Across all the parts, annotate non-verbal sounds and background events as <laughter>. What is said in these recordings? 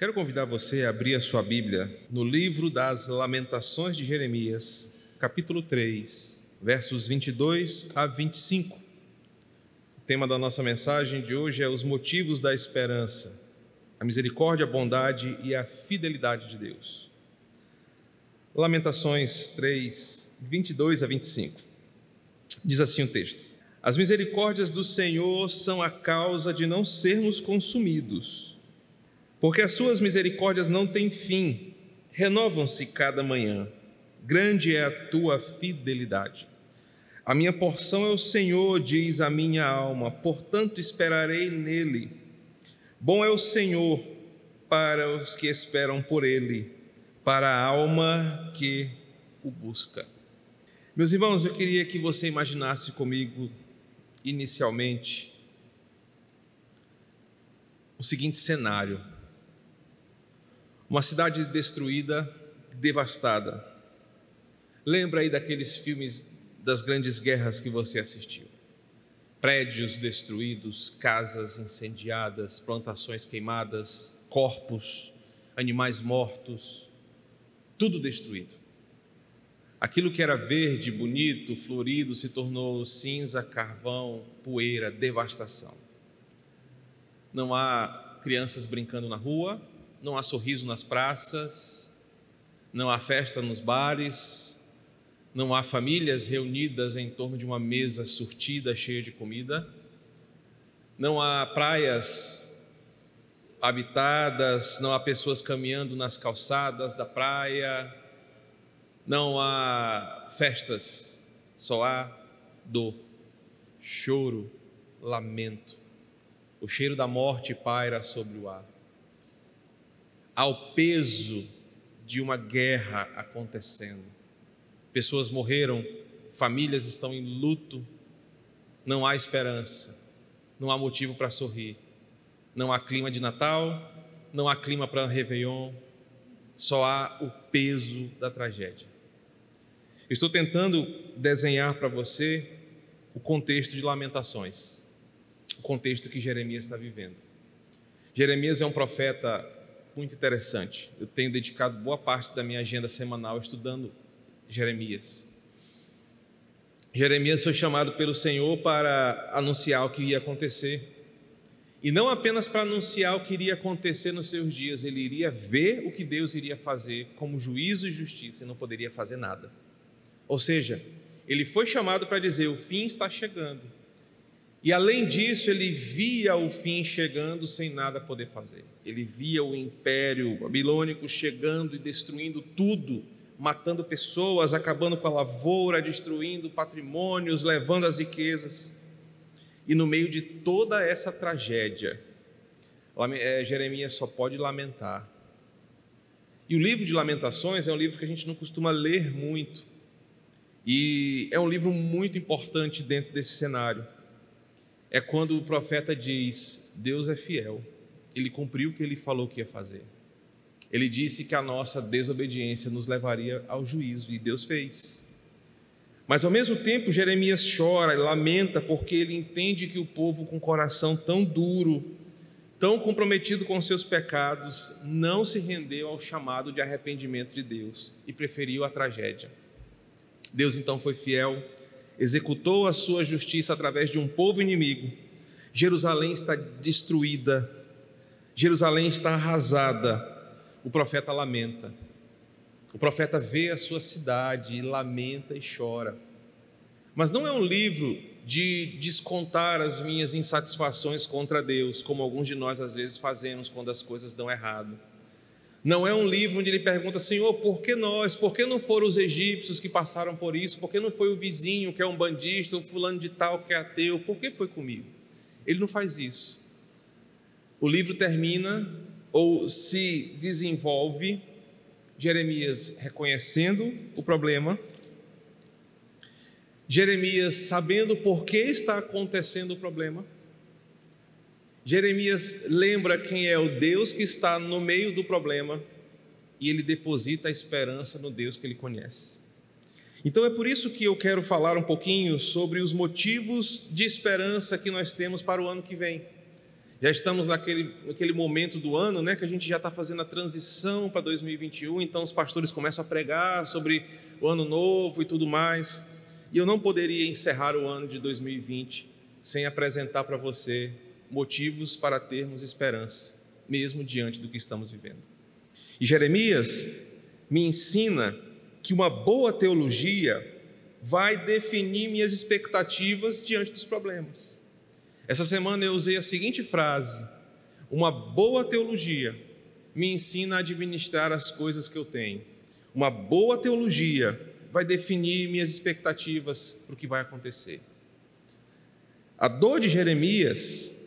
Quero convidar você a abrir a sua Bíblia no livro das Lamentações de Jeremias, capítulo 3, versos 22 a 25. O tema da nossa mensagem de hoje é os motivos da esperança, a misericórdia, a bondade e a fidelidade de Deus. Lamentações 3, 22 a 25. Diz assim o texto: As misericórdias do Senhor são a causa de não sermos consumidos porque as suas misericórdias não têm fim, renovam-se cada manhã. Grande é a tua fidelidade. A minha porção é o Senhor, diz a minha alma, portanto esperarei nele. Bom é o Senhor para os que esperam por ele, para a alma que o busca. Meus irmãos, eu queria que você imaginasse comigo, inicialmente, o seguinte cenário uma cidade destruída, devastada. Lembra aí daqueles filmes das grandes guerras que você assistiu? Prédios destruídos, casas incendiadas, plantações queimadas, corpos, animais mortos, tudo destruído. Aquilo que era verde, bonito, florido se tornou cinza, carvão, poeira, devastação. Não há crianças brincando na rua, não há sorriso nas praças, não há festa nos bares, não há famílias reunidas em torno de uma mesa surtida, cheia de comida, não há praias habitadas, não há pessoas caminhando nas calçadas da praia, não há festas, só há dor, choro, lamento. O cheiro da morte paira sobre o ar ao peso de uma guerra acontecendo. Pessoas morreram, famílias estão em luto, não há esperança, não há motivo para sorrir, não há clima de Natal, não há clima para Réveillon, só há o peso da tragédia. Estou tentando desenhar para você o contexto de Lamentações, o contexto que Jeremias está vivendo. Jeremias é um profeta muito interessante. Eu tenho dedicado boa parte da minha agenda semanal estudando Jeremias. Jeremias foi chamado pelo Senhor para anunciar o que ia acontecer. E não apenas para anunciar o que iria acontecer nos seus dias, ele iria ver o que Deus iria fazer como juízo e justiça e não poderia fazer nada. Ou seja, ele foi chamado para dizer: o fim está chegando. E além disso, ele via o fim chegando sem nada poder fazer. Ele via o império babilônico chegando e destruindo tudo, matando pessoas, acabando com a lavoura, destruindo patrimônios, levando as riquezas. E no meio de toda essa tragédia, é, Jeremias só pode lamentar. E o livro de Lamentações é um livro que a gente não costuma ler muito. E é um livro muito importante dentro desse cenário é quando o profeta diz: Deus é fiel, ele cumpriu o que ele falou que ia fazer. Ele disse que a nossa desobediência nos levaria ao juízo, e Deus fez. Mas ao mesmo tempo, Jeremias chora e lamenta porque ele entende que o povo com coração tão duro, tão comprometido com seus pecados, não se rendeu ao chamado de arrependimento de Deus e preferiu a tragédia. Deus então foi fiel executou a sua justiça através de um povo inimigo. Jerusalém está destruída, Jerusalém está arrasada. O profeta lamenta. O profeta vê a sua cidade, lamenta e chora. Mas não é um livro de descontar as minhas insatisfações contra Deus, como alguns de nós às vezes fazemos quando as coisas dão errado. Não é um livro onde ele pergunta, Senhor, por que nós? Por que não foram os egípcios que passaram por isso? Por que não foi o vizinho que é um bandista, o fulano de tal que é ateu? Por que foi comigo? Ele não faz isso. O livro termina ou se desenvolve Jeremias reconhecendo o problema, Jeremias sabendo por que está acontecendo o problema, Jeremias lembra quem é o Deus que está no meio do problema e ele deposita a esperança no Deus que ele conhece. Então é por isso que eu quero falar um pouquinho sobre os motivos de esperança que nós temos para o ano que vem. Já estamos naquele, naquele momento do ano, né, que a gente já está fazendo a transição para 2021, então os pastores começam a pregar sobre o ano novo e tudo mais. E eu não poderia encerrar o ano de 2020 sem apresentar para você motivos para termos esperança, mesmo diante do que estamos vivendo. E Jeremias me ensina que uma boa teologia vai definir minhas expectativas diante dos problemas. Essa semana eu usei a seguinte frase: Uma boa teologia me ensina a administrar as coisas que eu tenho. Uma boa teologia vai definir minhas expectativas para o que vai acontecer. A dor de Jeremias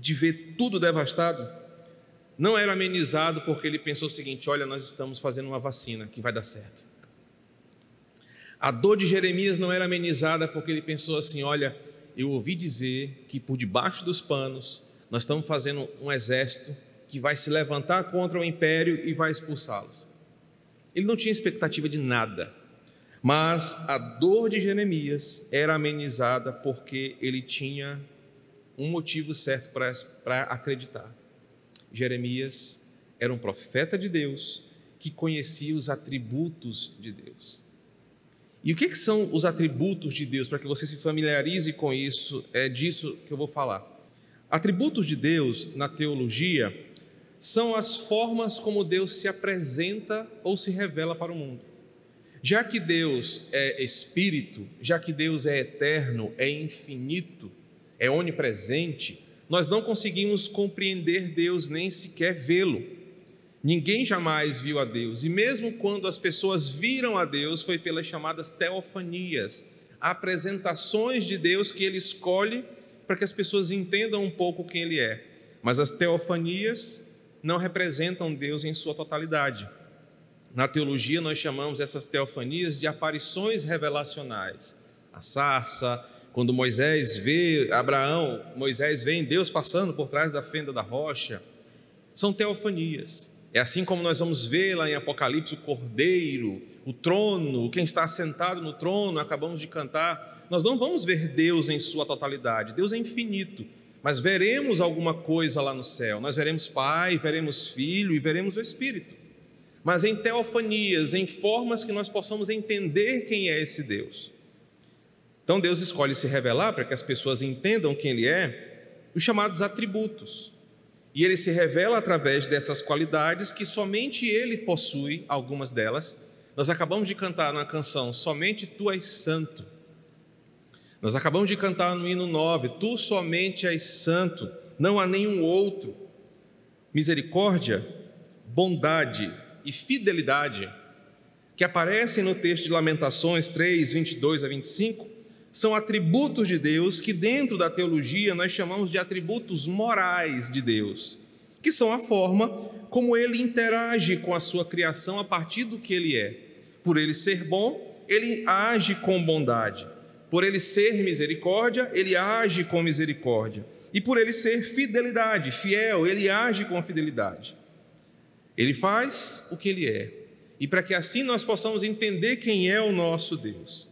de ver tudo devastado não era amenizado porque ele pensou o seguinte: olha, nós estamos fazendo uma vacina que vai dar certo. A dor de Jeremias não era amenizada porque ele pensou assim: olha, eu ouvi dizer que por debaixo dos panos nós estamos fazendo um exército que vai se levantar contra o império e vai expulsá-los. Ele não tinha expectativa de nada, mas a dor de Jeremias era amenizada porque ele tinha um motivo certo para acreditar. Jeremias era um profeta de Deus que conhecia os atributos de Deus. E o que, que são os atributos de Deus, para que você se familiarize com isso, é disso que eu vou falar. Atributos de Deus na teologia são as formas como Deus se apresenta ou se revela para o mundo. Já que Deus é espírito, já que Deus é eterno, é infinito, é onipresente, nós não conseguimos compreender Deus nem sequer vê-lo. Ninguém jamais viu a Deus, e mesmo quando as pessoas viram a Deus, foi pelas chamadas teofanias, apresentações de Deus que ele escolhe para que as pessoas entendam um pouco quem ele é. Mas as teofanias não representam Deus em sua totalidade. Na teologia, nós chamamos essas teofanias de aparições revelacionais. A sarça, quando Moisés vê Abraão, Moisés vê Deus passando por trás da fenda da rocha, são teofanias. É assim como nós vamos ver lá em Apocalipse o cordeiro, o trono, quem está sentado no trono, acabamos de cantar. Nós não vamos ver Deus em sua totalidade, Deus é infinito, mas veremos alguma coisa lá no céu. Nós veremos Pai, veremos Filho e veremos o Espírito. Mas em teofanias, em formas que nós possamos entender quem é esse Deus. Então Deus escolhe se revelar para que as pessoas entendam quem Ele é, os chamados atributos. E ele se revela através dessas qualidades que somente ele possui, algumas delas. Nós acabamos de cantar na canção Somente tu és santo. Nós acabamos de cantar no hino 9, Tu somente és santo, não há nenhum outro. Misericórdia, bondade e fidelidade, que aparecem no texto de Lamentações 3, 22 a 25, são atributos de Deus que, dentro da teologia, nós chamamos de atributos morais de Deus, que são a forma como ele interage com a sua criação a partir do que ele é. Por ele ser bom, ele age com bondade. Por ele ser misericórdia, ele age com misericórdia. E por ele ser fidelidade, fiel, ele age com fidelidade. Ele faz o que ele é. E para que assim nós possamos entender quem é o nosso Deus.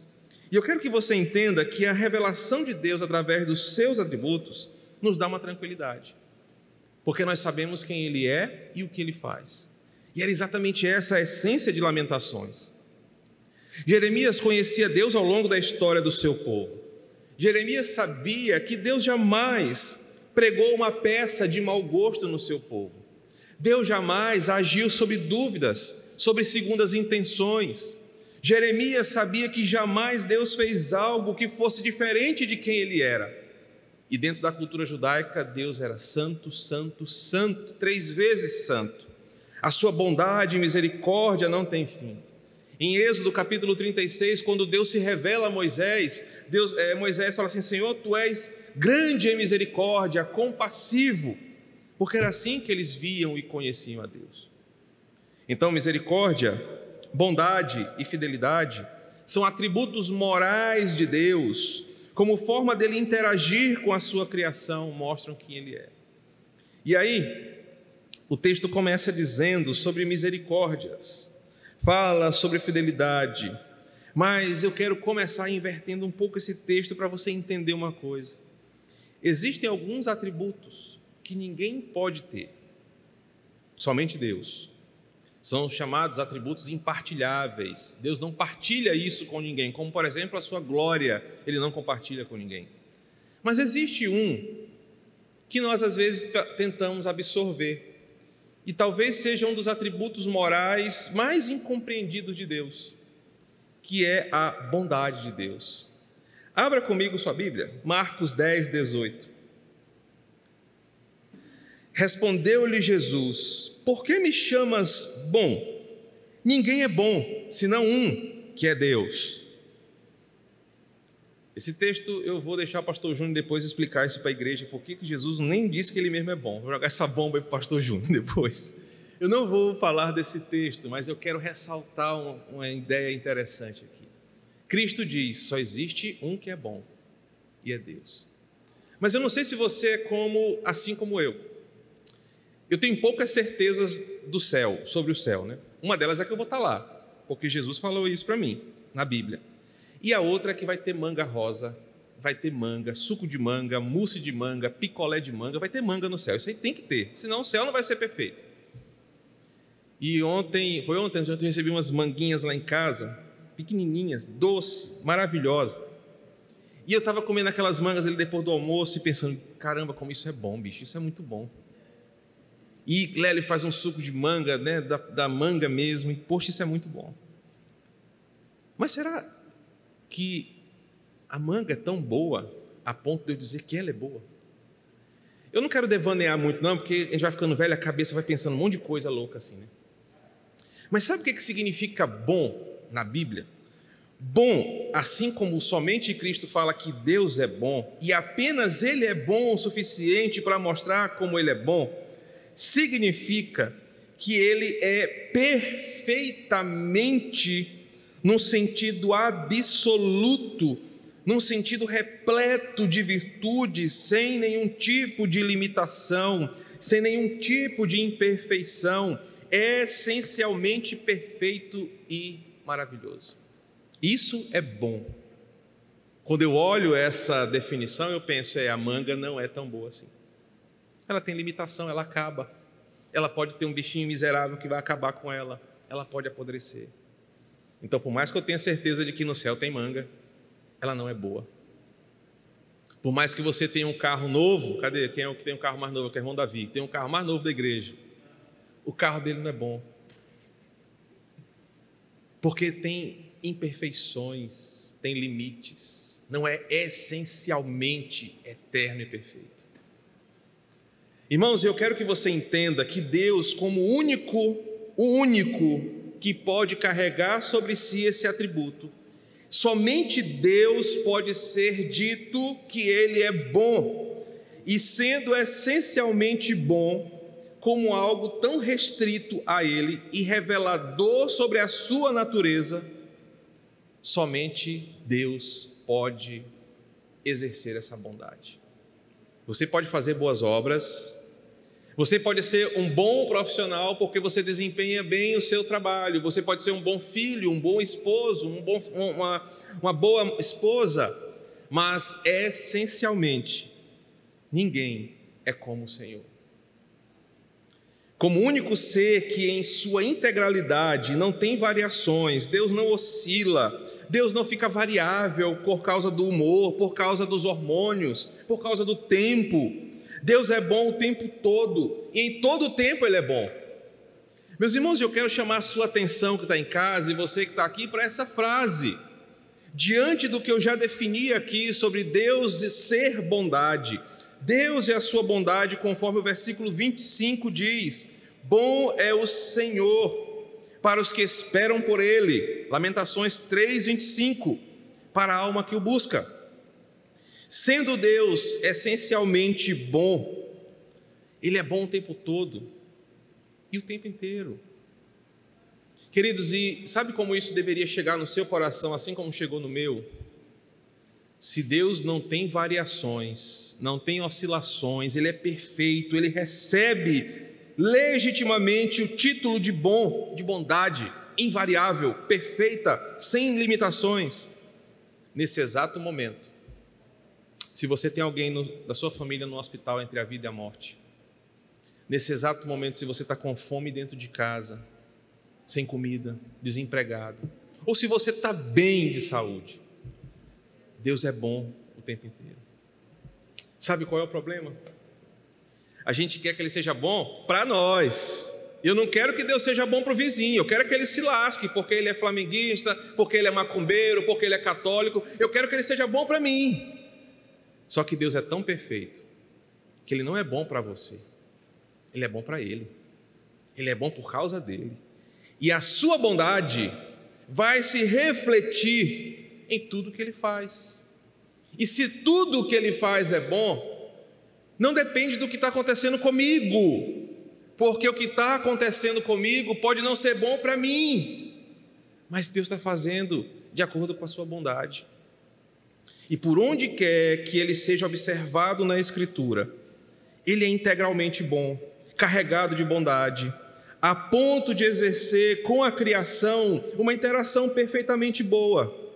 E eu quero que você entenda que a revelação de Deus através dos seus atributos nos dá uma tranquilidade, porque nós sabemos quem Ele é e o que Ele faz. E era exatamente essa a essência de Lamentações. Jeremias conhecia Deus ao longo da história do seu povo. Jeremias sabia que Deus jamais pregou uma peça de mau gosto no seu povo. Deus jamais agiu sob dúvidas, sobre segundas intenções. Jeremias sabia que jamais Deus fez algo que fosse diferente de quem ele era. E dentro da cultura judaica, Deus era santo, santo, santo, três vezes santo. A sua bondade e misericórdia não tem fim. Em Êxodo capítulo 36, quando Deus se revela a Moisés, Deus, é, Moisés fala assim: Senhor, tu és grande em misericórdia, compassivo, porque era assim que eles viam e conheciam a Deus. Então, misericórdia bondade e fidelidade são atributos morais de Deus, como forma dele interagir com a sua criação, mostram quem ele é. E aí, o texto começa dizendo sobre misericórdias, fala sobre fidelidade, mas eu quero começar invertendo um pouco esse texto para você entender uma coisa. Existem alguns atributos que ninguém pode ter, somente Deus. São chamados atributos impartilháveis. Deus não partilha isso com ninguém, como por exemplo a sua glória, ele não compartilha com ninguém. Mas existe um que nós às vezes tentamos absorver, e talvez seja um dos atributos morais mais incompreendidos de Deus, que é a bondade de Deus. Abra comigo sua Bíblia, Marcos 10, 18. Respondeu-lhe Jesus: Por que me chamas bom? Ninguém é bom, senão um, que é Deus. Esse texto eu vou deixar o pastor Júnior depois explicar isso para a igreja, porque Jesus nem disse que ele mesmo é bom. Vou jogar essa bomba aí para o pastor Júnior <laughs> depois. Eu não vou falar desse texto, mas eu quero ressaltar uma, uma ideia interessante aqui. Cristo diz: só existe um que é bom, e é Deus. Mas eu não sei se você é como, assim como eu. Eu tenho poucas certezas do céu, sobre o céu, né? Uma delas é que eu vou estar lá, porque Jesus falou isso para mim na Bíblia. E a outra é que vai ter manga rosa, vai ter manga, suco de manga, mousse de manga, picolé de manga, vai ter manga no céu. Isso aí tem que ter, senão o céu não vai ser perfeito. E ontem, foi ontem, ontem eu recebi umas manguinhas lá em casa, pequenininhas, doce, maravilhosa. E eu estava comendo aquelas mangas ali depois do almoço e pensando, caramba, como isso é bom, bicho, isso é muito bom. E Lely faz um suco de manga, né, da, da manga mesmo, e poxa, isso é muito bom. Mas será que a manga é tão boa a ponto de eu dizer que ela é boa. Eu não quero devanear muito, não, porque a gente vai ficando velho, a cabeça vai pensando um monte de coisa louca assim, né? Mas sabe o que significa bom na Bíblia? Bom, assim como somente Cristo fala que Deus é bom e apenas Ele é bom o suficiente para mostrar como Ele é bom, significa que Ele é perfeitamente num sentido absoluto, num sentido repleto de virtudes, sem nenhum tipo de limitação, sem nenhum tipo de imperfeição, é essencialmente perfeito e maravilhoso. Isso é bom. Quando eu olho essa definição, eu penso, é, a manga não é tão boa assim. Ela tem limitação, ela acaba. Ela pode ter um bichinho miserável que vai acabar com ela. Ela pode apodrecer. Então, por mais que eu tenha certeza de que no céu tem manga, ela não é boa. Por mais que você tenha um carro novo, cadê? Quem é o que tem um carro mais novo? Que é o irmão Davi. Tem um carro mais novo da igreja. O carro dele não é bom. Porque tem imperfeições, tem limites. Não é essencialmente eterno e perfeito. Irmãos, eu quero que você entenda que Deus, como único, o único que pode carregar sobre si esse atributo. Somente Deus pode ser dito que Ele é bom, e sendo essencialmente bom, como algo tão restrito a Ele e revelador sobre a sua natureza, somente Deus pode exercer essa bondade. Você pode fazer boas obras, você pode ser um bom profissional porque você desempenha bem o seu trabalho. Você pode ser um bom filho, um bom esposo, um bom, uma, uma boa esposa. Mas essencialmente, ninguém é como o Senhor. Como único ser que em sua integralidade não tem variações, Deus não oscila, Deus não fica variável por causa do humor, por causa dos hormônios, por causa do tempo. Deus é bom o tempo todo, e em todo o tempo Ele é bom. Meus irmãos, eu quero chamar a sua atenção que está em casa e você que está aqui para essa frase. Diante do que eu já defini aqui sobre Deus e ser bondade, Deus e a sua bondade, conforme o versículo 25 diz: Bom é o Senhor para os que esperam por Ele. Lamentações 3, 25, para a alma que o busca. Sendo Deus essencialmente bom, Ele é bom o tempo todo e o tempo inteiro. Queridos, e sabe como isso deveria chegar no seu coração, assim como chegou no meu? Se Deus não tem variações, não tem oscilações, Ele é perfeito, Ele recebe legitimamente o título de bom, de bondade, invariável, perfeita, sem limitações. Nesse exato momento, se você tem alguém no, da sua família no hospital entre a vida e a morte, Nesse exato momento, se você está com fome dentro de casa, sem comida, desempregado, ou se você está bem de saúde, Deus é bom o tempo inteiro. Sabe qual é o problema? A gente quer que ele seja bom para nós. Eu não quero que Deus seja bom para o vizinho, eu quero que ele se lasque, porque ele é flamenguista, porque ele é macumbeiro, porque ele é católico. Eu quero que ele seja bom para mim. Só que Deus é tão perfeito que ele não é bom para você, ele é bom para ele. Ele é bom por causa dele. E a sua bondade vai se refletir em tudo que ele faz. E se tudo que ele faz é bom, não depende do que está acontecendo comigo, porque o que está acontecendo comigo pode não ser bom para mim, mas Deus está fazendo de acordo com a sua bondade. E por onde quer que ele seja observado na Escritura, ele é integralmente bom, carregado de bondade, a ponto de exercer com a criação uma interação perfeitamente boa.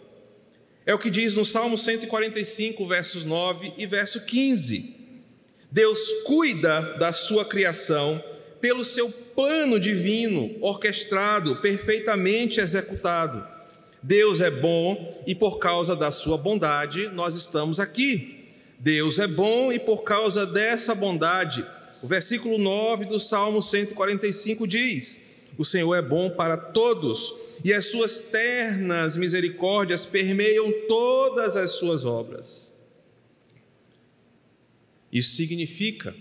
É o que diz no Salmo 145, versos 9 e verso 15. Deus cuida da sua criação pelo seu plano divino, orquestrado, perfeitamente executado. Deus é bom e por causa da sua bondade nós estamos aqui. Deus é bom e por causa dessa bondade, o versículo 9 do Salmo 145 diz: O Senhor é bom para todos e as suas ternas misericórdias permeiam todas as suas obras. Isso significa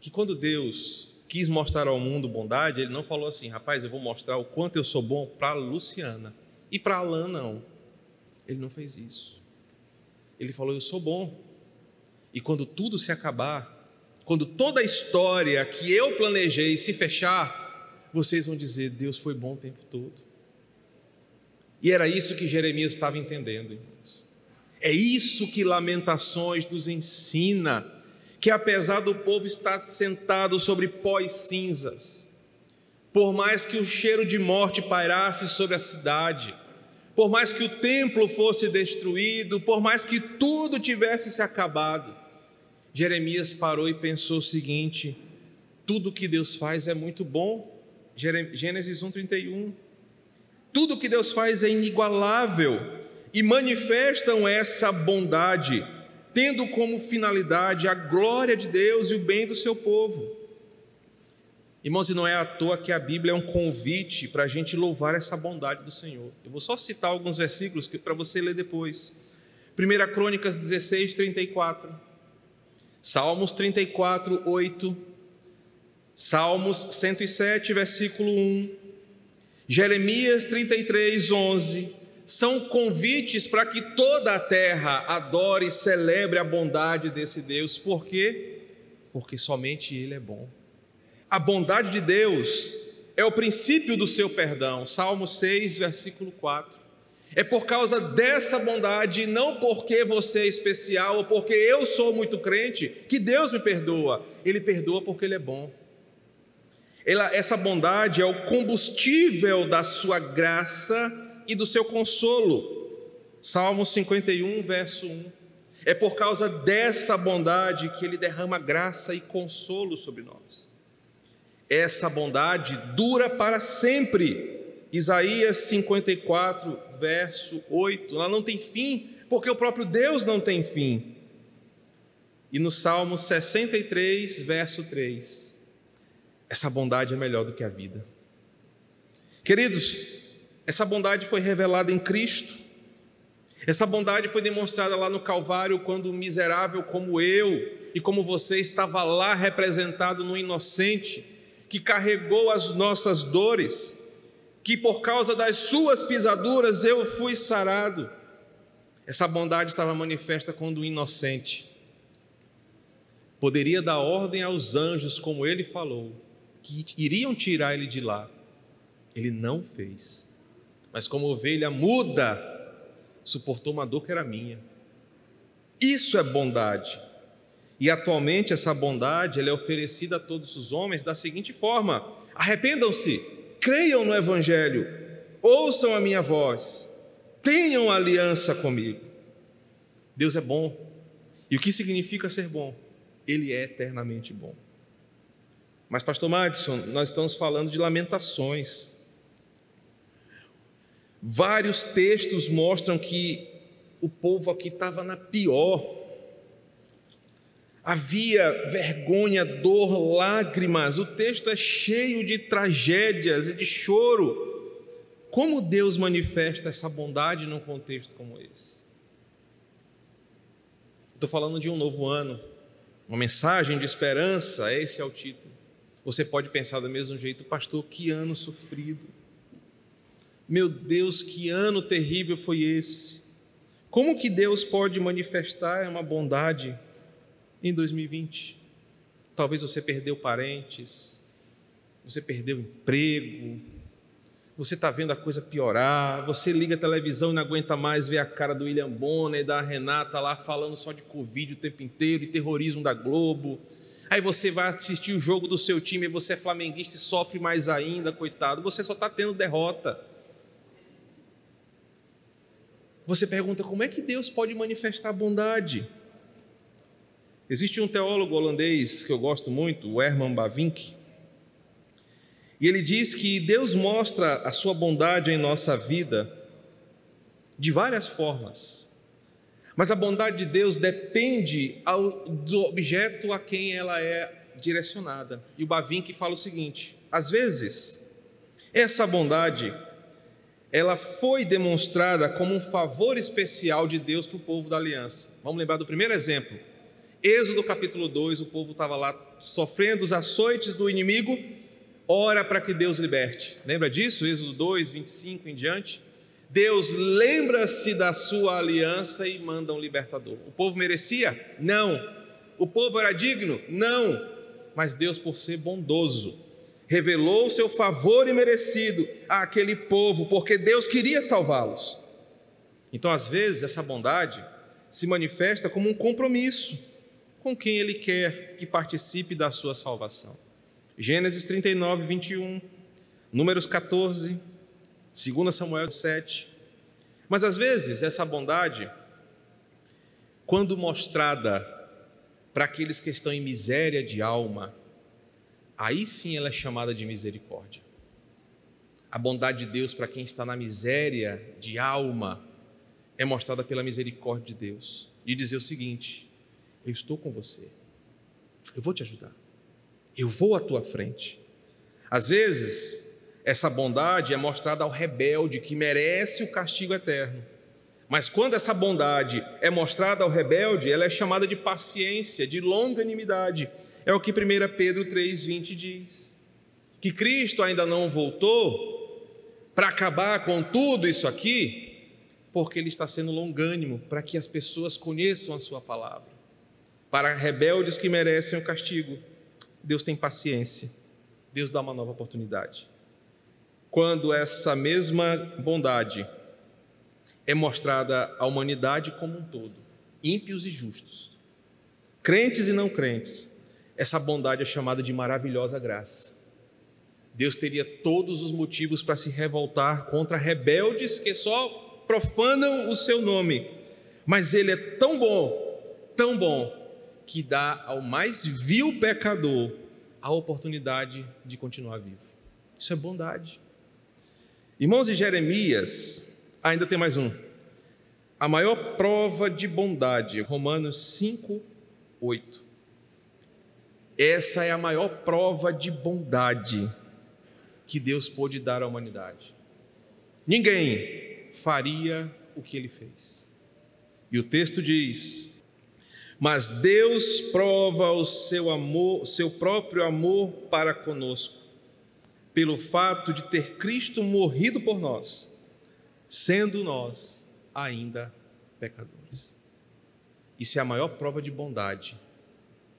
que quando Deus quis mostrar ao mundo bondade, ele não falou assim, rapaz, eu vou mostrar o quanto eu sou bom para Luciana e para Alain não. Ele não fez isso. Ele falou, eu sou bom. E quando tudo se acabar, quando toda a história que eu planejei se fechar, vocês vão dizer, Deus foi bom o tempo todo. E era isso que Jeremias estava entendendo, irmãos. É isso que Lamentações nos ensina, que apesar do povo estar sentado sobre pós cinzas, por mais que o cheiro de morte pairasse sobre a cidade, por mais que o templo fosse destruído, por mais que tudo tivesse se acabado, Jeremias parou e pensou o seguinte: tudo que Deus faz é muito bom. Gênesis 1:31. Tudo que Deus faz é inigualável e manifestam essa bondade, tendo como finalidade a glória de Deus e o bem do seu povo. Irmãos, e não é à toa que a Bíblia é um convite para a gente louvar essa bondade do Senhor. Eu vou só citar alguns versículos para você ler depois. 1 Crônicas 16, 34. Salmos 34, 8. Salmos 107, versículo 1. Jeremias 33, 11 são convites para que toda a terra adore e celebre a bondade desse Deus. Por quê? Porque somente Ele é bom. A bondade de Deus é o princípio do seu perdão. Salmo 6, versículo 4. É por causa dessa bondade, não porque você é especial ou porque eu sou muito crente, que Deus me perdoa. Ele perdoa porque Ele é bom. Ela, essa bondade é o combustível da sua graça e do seu consolo. Salmo 51, verso 1. É por causa dessa bondade que ele derrama graça e consolo sobre nós. Essa bondade dura para sempre. Isaías 54, verso 8. Ela não tem fim, porque o próprio Deus não tem fim. E no Salmo 63, verso 3. Essa bondade é melhor do que a vida. Queridos, essa bondade foi revelada em Cristo. Essa bondade foi demonstrada lá no Calvário, quando um miserável como eu e como você estava lá representado no inocente, que carregou as nossas dores, que por causa das suas pisaduras eu fui sarado. Essa bondade estava manifesta quando o inocente poderia dar ordem aos anjos, como ele falou, que iriam tirar ele de lá. Ele não fez mas como ovelha muda, suportou uma dor que era minha. Isso é bondade. E atualmente essa bondade é oferecida a todos os homens da seguinte forma: arrependam-se, creiam no Evangelho, ouçam a minha voz, tenham aliança comigo. Deus é bom. E o que significa ser bom? Ele é eternamente bom. Mas, pastor Madison, nós estamos falando de lamentações. Vários textos mostram que o povo aqui estava na pior. Havia vergonha, dor, lágrimas. O texto é cheio de tragédias e de choro. Como Deus manifesta essa bondade num contexto como esse? Estou falando de um novo ano, uma mensagem de esperança, esse é o título. Você pode pensar do mesmo jeito, pastor, que ano sofrido. Meu Deus, que ano terrível foi esse. Como que Deus pode manifestar uma bondade em 2020? Talvez você perdeu parentes, você perdeu emprego, você está vendo a coisa piorar, você liga a televisão e não aguenta mais ver a cara do William Bonner e da Renata lá falando só de Covid o tempo inteiro e terrorismo da Globo. Aí você vai assistir o jogo do seu time e você é flamenguista e sofre mais ainda, coitado. Você só está tendo derrota. Você pergunta como é que Deus pode manifestar bondade? Existe um teólogo holandês que eu gosto muito, o Herman Bavinck, e ele diz que Deus mostra a sua bondade em nossa vida de várias formas. Mas a bondade de Deus depende ao, do objeto a quem ela é direcionada. E o Bavink fala o seguinte: às vezes, essa bondade ela foi demonstrada como um favor especial de Deus para o povo da aliança. Vamos lembrar do primeiro exemplo. Êxodo capítulo 2, o povo estava lá sofrendo os açoites do inimigo ora para que Deus liberte. Lembra disso? Êxodo 2, 25 em diante. Deus lembra-se da sua aliança e manda um libertador. O povo merecia? Não. O povo era digno? Não. Mas Deus, por ser bondoso, revelou o seu favor imerecido àquele povo, porque Deus queria salvá-los. Então, às vezes, essa bondade se manifesta como um compromisso com quem Ele quer que participe da sua salvação. Gênesis 39, 21, Números 14, 2 Samuel 7. Mas às vezes essa bondade, quando mostrada para aqueles que estão em miséria de alma, aí sim ela é chamada de misericórdia. A bondade de Deus para quem está na miséria de alma é mostrada pela misericórdia de Deus. E dizer o seguinte: eu estou com você, eu vou te ajudar eu vou à tua frente. Às vezes, essa bondade é mostrada ao rebelde que merece o castigo eterno. Mas quando essa bondade é mostrada ao rebelde, ela é chamada de paciência, de longanimidade. É o que 1 Pedro 3,20 diz. Que Cristo ainda não voltou para acabar com tudo isso aqui, porque Ele está sendo longânimo para que as pessoas conheçam a Sua palavra. Para rebeldes que merecem o castigo, Deus tem paciência, Deus dá uma nova oportunidade. Quando essa mesma bondade é mostrada à humanidade como um todo, ímpios e justos, crentes e não crentes, essa bondade é chamada de maravilhosa graça. Deus teria todos os motivos para se revoltar contra rebeldes que só profanam o seu nome, mas Ele é tão bom, tão bom, que dá ao mais vil pecador a oportunidade de continuar vivo. Isso é bondade. Irmãos de Jeremias, ainda tem mais um. A maior prova de bondade, Romanos 5, 8. Essa é a maior prova de bondade que Deus pôde dar à humanidade. Ninguém faria o que ele fez. E o texto diz: mas Deus prova o seu amor, seu próprio amor para conosco, pelo fato de ter Cristo morrido por nós, sendo nós ainda pecadores. Isso é a maior prova de bondade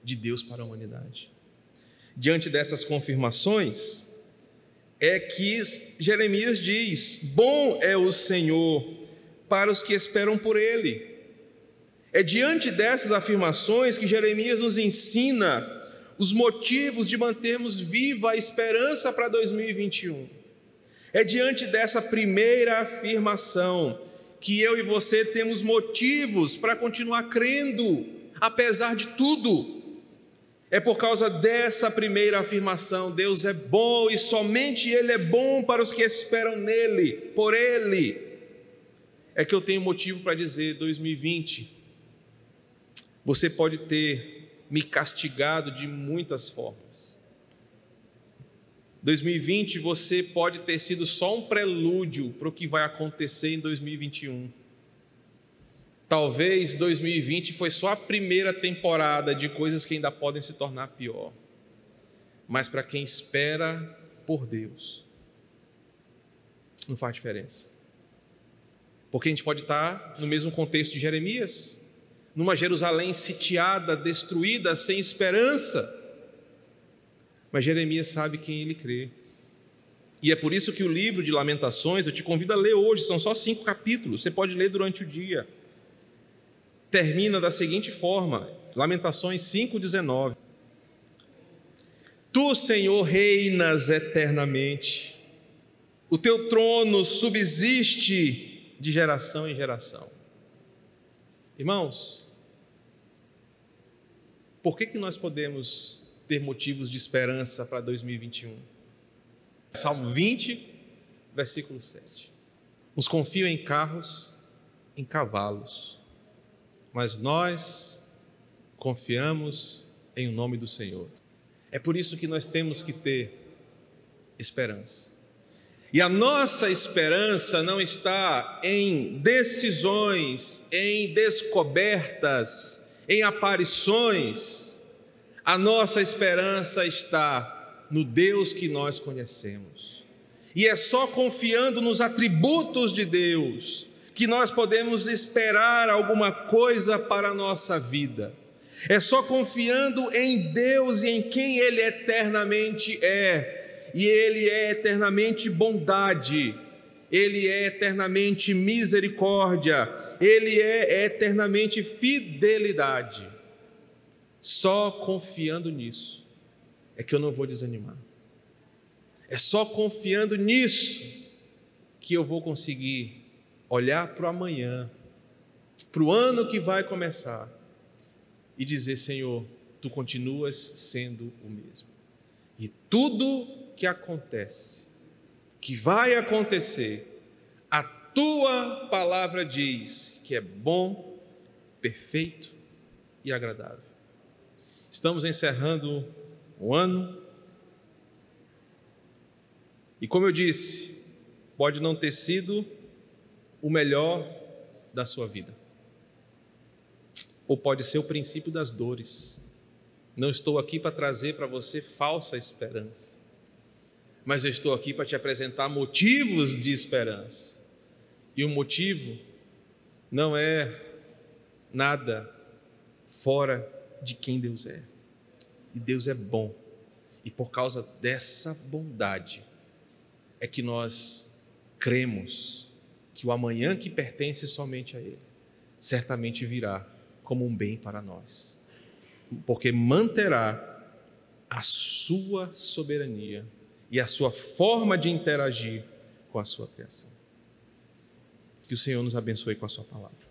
de Deus para a humanidade. Diante dessas confirmações, é que Jeremias diz: Bom é o Senhor para os que esperam por Ele é diante dessas afirmações que Jeremias nos ensina os motivos de mantermos viva a esperança para 2021. É diante dessa primeira afirmação que eu e você temos motivos para continuar crendo, apesar de tudo. É por causa dessa primeira afirmação: Deus é bom e somente Ele é bom para os que esperam nele, por Ele. É que eu tenho motivo para dizer: 2020, você pode ter me castigado de muitas formas. 2020 você pode ter sido só um prelúdio para o que vai acontecer em 2021. Talvez 2020 foi só a primeira temporada de coisas que ainda podem se tornar pior. Mas para quem espera por Deus, não faz diferença. Porque a gente pode estar no mesmo contexto de Jeremias, numa Jerusalém sitiada, destruída, sem esperança. Mas Jeremias sabe quem ele crê. E é por isso que o livro de Lamentações, eu te convido a ler hoje, são só cinco capítulos, você pode ler durante o dia termina da seguinte forma: Lamentações 5,19. Tu, Senhor, reinas eternamente, o teu trono subsiste de geração em geração. Irmãos, por que, que nós podemos ter motivos de esperança para 2021? Salmo 20, versículo 7. Uns confiam em carros, em cavalos mas nós confiamos em o nome do Senhor. É por isso que nós temos que ter esperança. E a nossa esperança não está em decisões, em descobertas, em aparições. A nossa esperança está no Deus que nós conhecemos. E é só confiando nos atributos de Deus, que nós podemos esperar alguma coisa para a nossa vida. É só confiando em Deus e em quem Ele eternamente é. E Ele é eternamente bondade, Ele é eternamente misericórdia, Ele é eternamente fidelidade. Só confiando nisso é que eu não vou desanimar. É só confiando nisso que eu vou conseguir olhar para o amanhã, para o ano que vai começar e dizer: Senhor, tu continuas sendo o mesmo. E tudo que acontece, que vai acontecer, a tua palavra diz que é bom, perfeito e agradável. Estamos encerrando o ano. E como eu disse, pode não ter sido o melhor da sua vida. Ou pode ser o princípio das dores. Não estou aqui para trazer para você falsa esperança, mas eu estou aqui para te apresentar motivos de esperança. E o motivo não é nada fora de quem Deus é. E Deus é bom. E por causa dessa bondade é que nós cremos que o amanhã que pertence somente a Ele, certamente virá como um bem para nós, porque manterá a sua soberania e a sua forma de interagir com a sua criação. Que o Senhor nos abençoe com a sua palavra.